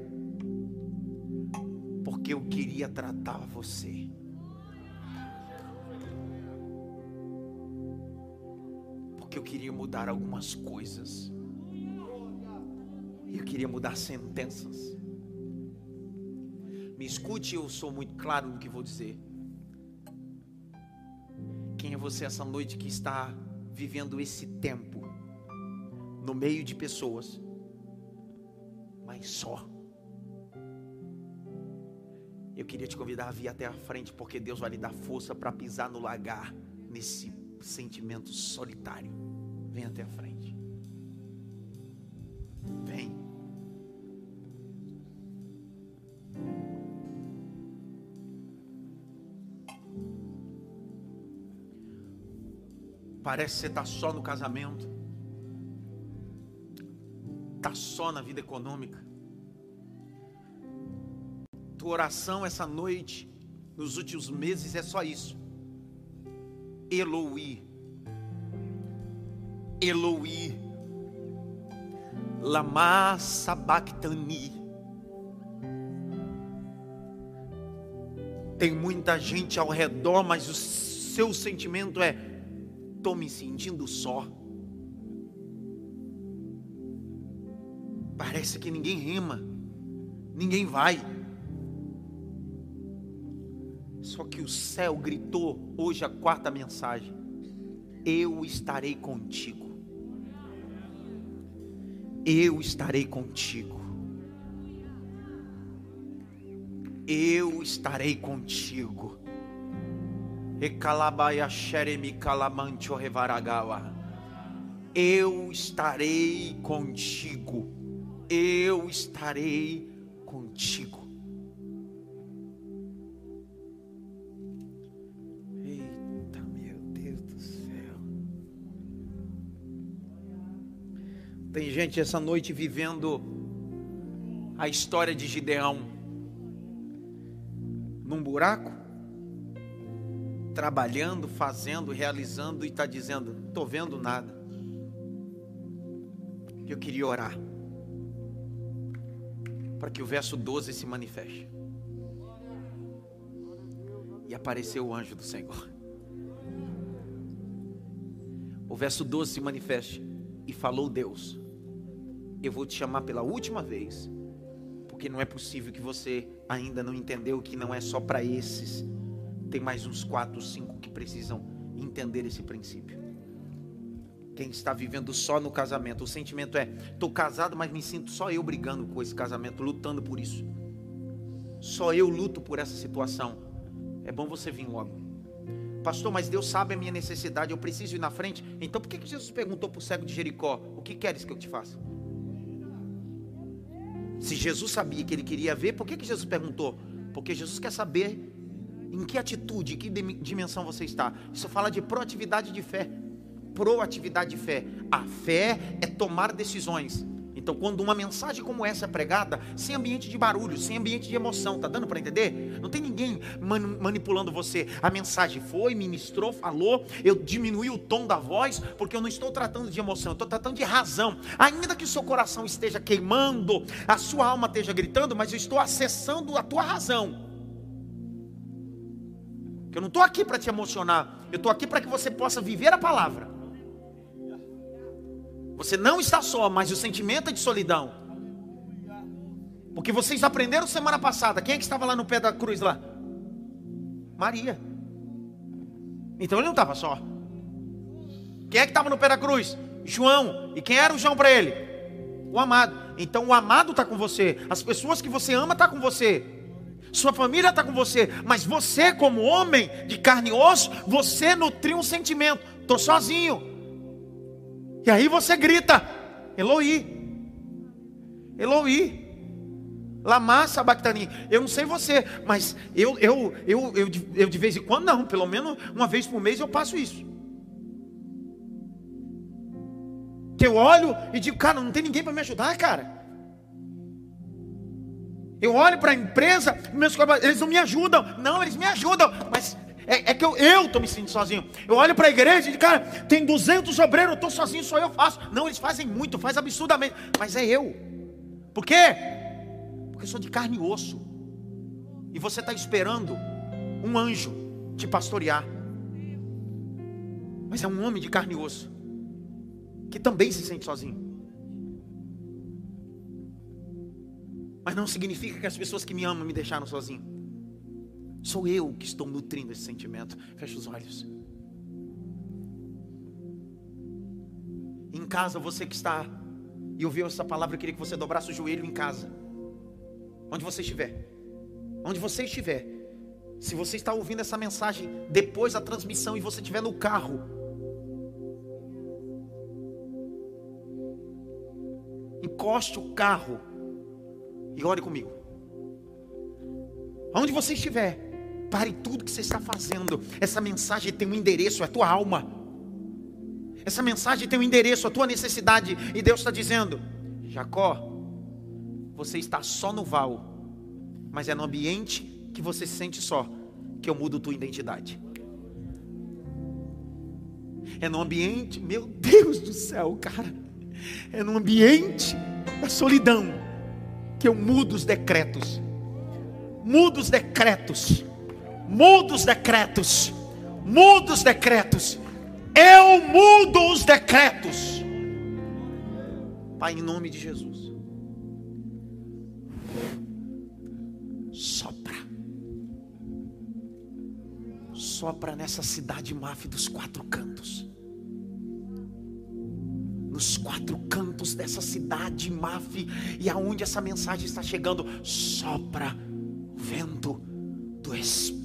porque eu queria tratar você. Porque eu queria mudar algumas coisas. Eu queria mudar sentenças. Me escute, eu sou muito claro no que vou dizer. Quem é você essa noite que está vivendo esse tempo no meio de pessoas, mas só? Eu queria te convidar a vir até a frente, porque Deus vai lhe dar força para pisar no lagar nesse sentimento solitário. Vem até a frente. Vem. Parece que você está só no casamento, está só na vida econômica. Tua oração essa noite, nos últimos meses, é só isso. Eloi. Eloi. Lama Sabactani. Tem muita gente ao redor, mas o seu sentimento é: estou me sentindo só. Parece que ninguém rema, ninguém vai. Só que o céu gritou hoje a quarta mensagem: Eu estarei contigo. Eu estarei contigo. Eu estarei contigo. Recalabaia xeremi calamancho revaragawa. Eu estarei contigo. Eu estarei contigo. Tem gente essa noite vivendo a história de Gideão num buraco, trabalhando, fazendo, realizando e está dizendo: não estou vendo nada. Eu queria orar para que o verso 12 se manifeste. E apareceu o anjo do Senhor. O verso 12 se manifeste. E falou Deus: Eu vou te chamar pela última vez, porque não é possível que você ainda não entendeu que não é só para esses. Tem mais uns quatro, cinco que precisam entender esse princípio. Quem está vivendo só no casamento, o sentimento é: estou casado, mas me sinto só eu brigando com esse casamento, lutando por isso. Só eu luto por essa situação. É bom você vir logo. Pastor, mas Deus sabe a minha necessidade, eu preciso ir na frente. Então por que Jesus perguntou para o cego de Jericó: O que queres que eu te faça? Se Jesus sabia que ele queria ver, por que, que Jesus perguntou? Porque Jesus quer saber em que atitude, em que dimensão você está. Isso fala de proatividade de fé proatividade de fé. A fé é tomar decisões. Então, quando uma mensagem como essa é pregada, sem ambiente de barulho, sem ambiente de emoção, tá dando para entender? Não tem ninguém man manipulando você. A mensagem foi, ministrou, falou, eu diminui o tom da voz, porque eu não estou tratando de emoção, eu estou tratando de razão. Ainda que o seu coração esteja queimando, a sua alma esteja gritando, mas eu estou acessando a tua razão. Eu não estou aqui para te emocionar, eu estou aqui para que você possa viver a palavra. Você não está só, mas o sentimento é de solidão. Porque vocês aprenderam semana passada. Quem é que estava lá no pé da cruz lá? Maria. Então ele não estava só. Quem é que estava no pé da cruz? João. E quem era o João para ele? O amado. Então o amado está com você. As pessoas que você ama estão tá com você. Sua família está com você. Mas você, como homem de carne e osso, você nutriu um sentimento. Estou sozinho. E aí você grita: Eloi, Eloi, Lama Sabactani. Eu não sei você, mas eu, eu, eu, eu, eu de vez em quando, não, pelo menos uma vez por mês eu passo isso. Que eu olho e digo, cara, não tem ninguém para me ajudar, cara. Eu olho para a empresa, meus eles não me ajudam. Não, eles me ajudam, mas é, é que eu estou me sentindo sozinho. Eu olho para a igreja e cara, tem 200 obreiros, eu estou sozinho, só eu faço. Não, eles fazem muito, faz absurdamente. Mas é eu. Por quê? Porque eu sou de carne e osso. E você está esperando um anjo te pastorear. Mas é um homem de carne e osso. Que também se sente sozinho. Mas não significa que as pessoas que me amam me deixaram sozinho. Sou eu que estou nutrindo esse sentimento. Feche os olhos. Em casa, você que está e ouviu essa palavra, eu queria que você dobrasse o joelho em casa. Onde você estiver. Onde você estiver. Se você está ouvindo essa mensagem depois da transmissão e você estiver no carro, encoste o carro e ore comigo. Onde você estiver. Pare tudo que você está fazendo. Essa mensagem tem um endereço, é a tua alma. Essa mensagem tem um endereço, a tua necessidade. E Deus está dizendo: Jacó, você está só no val, mas é no ambiente que você se sente só que eu mudo tua identidade. É no ambiente, meu Deus do céu, cara. É no ambiente da solidão que eu mudo os decretos. Mudo os decretos muda os decretos, muda os decretos, eu mudo os decretos. Pai, em nome de Jesus, sopra, sopra nessa cidade máfia dos quatro cantos. Nos quatro cantos dessa cidade máfia e aonde essa mensagem está chegando, sopra o vento do Espírito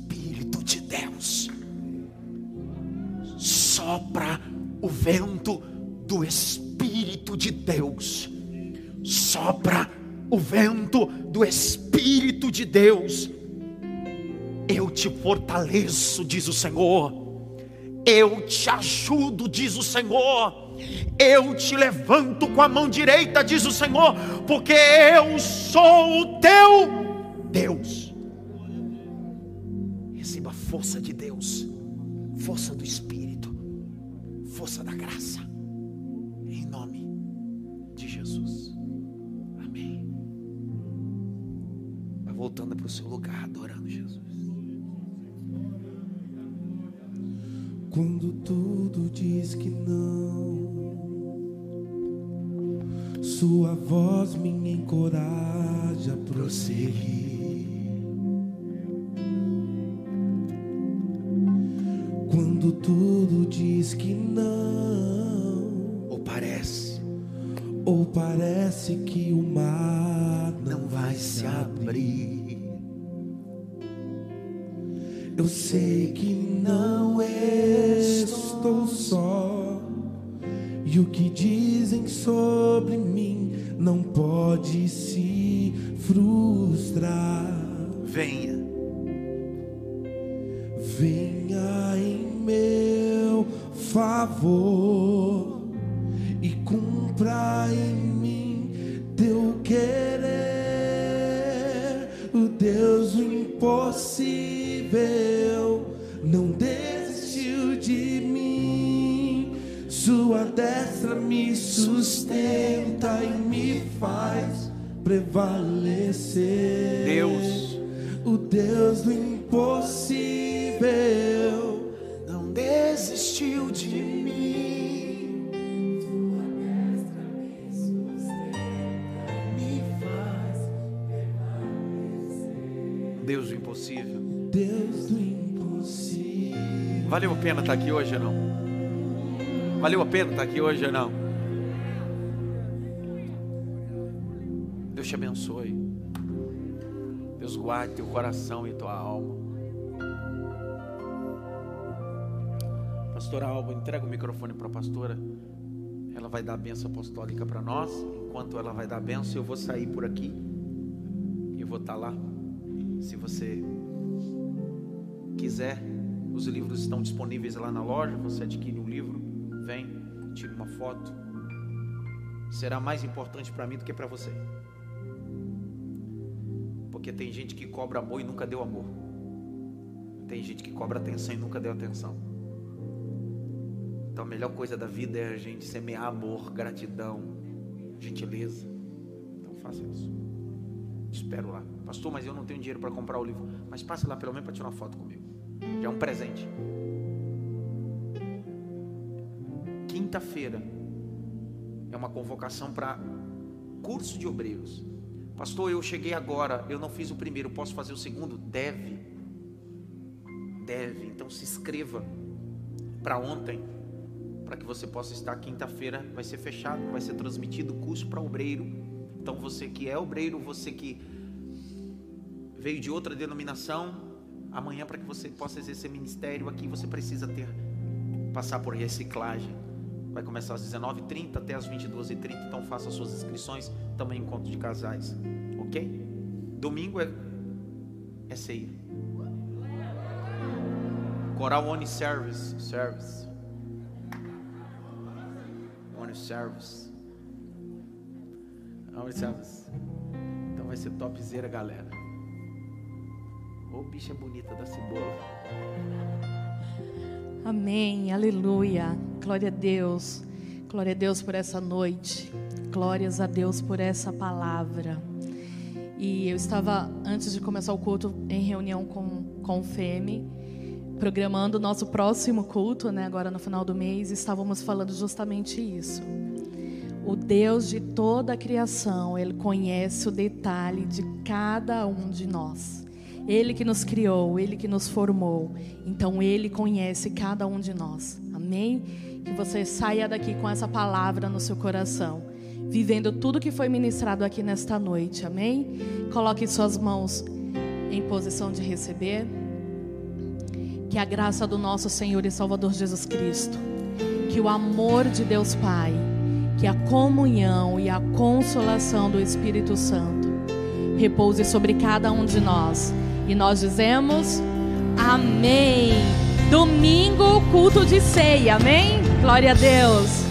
Sopra o vento do Espírito de Deus. Sopra o vento do Espírito de Deus. Eu te fortaleço, diz o Senhor. Eu te ajudo, diz o Senhor. Eu te levanto com a mão direita, diz o Senhor, porque eu sou o teu Deus. Receba a força de Deus, força do Espírito, força da graça, em nome de Jesus. Amém. Vai voltando para o seu lugar, adorando Jesus. Quando tudo diz que não, Sua voz me encoraja a prosseguir. Quando tudo diz que não, Ou parece, ou parece que o mar não vai se abrir. Eu sei que não estou só. E o que dizem sobre mim não pode se frustrar. Pena estar aqui hoje ou não? Valeu a pena estar aqui hoje ou não? Deus te abençoe. Deus guarde teu coração e tua alma. Pastora Alba, entrega o microfone para a pastora. Ela vai dar a benção apostólica para nós. Enquanto ela vai dar a benção, eu vou sair por aqui. Eu vou estar lá. Se você quiser, os livros estão disponíveis lá na loja. Você adquire um livro, vem, tira uma foto. Será mais importante para mim do que para você. Porque tem gente que cobra amor e nunca deu amor. Tem gente que cobra atenção e nunca deu atenção. Então a melhor coisa da vida é a gente semear amor, gratidão, gentileza. Então faça isso. Te espero lá. Pastor, mas eu não tenho dinheiro para comprar o livro. Mas passe lá pelo menos para tirar uma foto comigo. Já é um presente. Quinta-feira é uma convocação para curso de obreiros. Pastor, eu cheguei agora, eu não fiz o primeiro, posso fazer o segundo? Deve. Deve. Então se inscreva para ontem, para que você possa estar quinta-feira, vai ser fechado, vai ser transmitido o curso para obreiro. Então você que é obreiro, você que veio de outra denominação, amanhã para que você possa exercer ministério aqui, você precisa ter passar por reciclagem. Vai começar às 19h30 até às 22h30, então faça suas inscrições, também encontro de casais, ok? Domingo é, é ceia. Coral One Service, Service. One Service. One Service. Então vai ser topzera, galera. Ô bicha bonita da cebola. Amém, aleluia. Glória a Deus. Glória a Deus por essa noite. Glórias a Deus por essa palavra. E eu estava, antes de começar o culto, em reunião com, com o FEME, programando o nosso próximo culto, né, agora no final do mês, estávamos falando justamente isso. O Deus de toda a criação, Ele conhece o detalhe de cada um de nós. Ele que nos criou, Ele que nos formou. Então Ele conhece cada um de nós. Amém? Que você saia daqui com essa palavra no seu coração, vivendo tudo que foi ministrado aqui nesta noite. Amém? Coloque suas mãos em posição de receber. Que a graça do nosso Senhor e Salvador Jesus Cristo, que o amor de Deus Pai, que a comunhão e a consolação do Espírito Santo repouse sobre cada um de nós e nós dizemos amém. Domingo, culto de ceia, amém? Glória a Deus.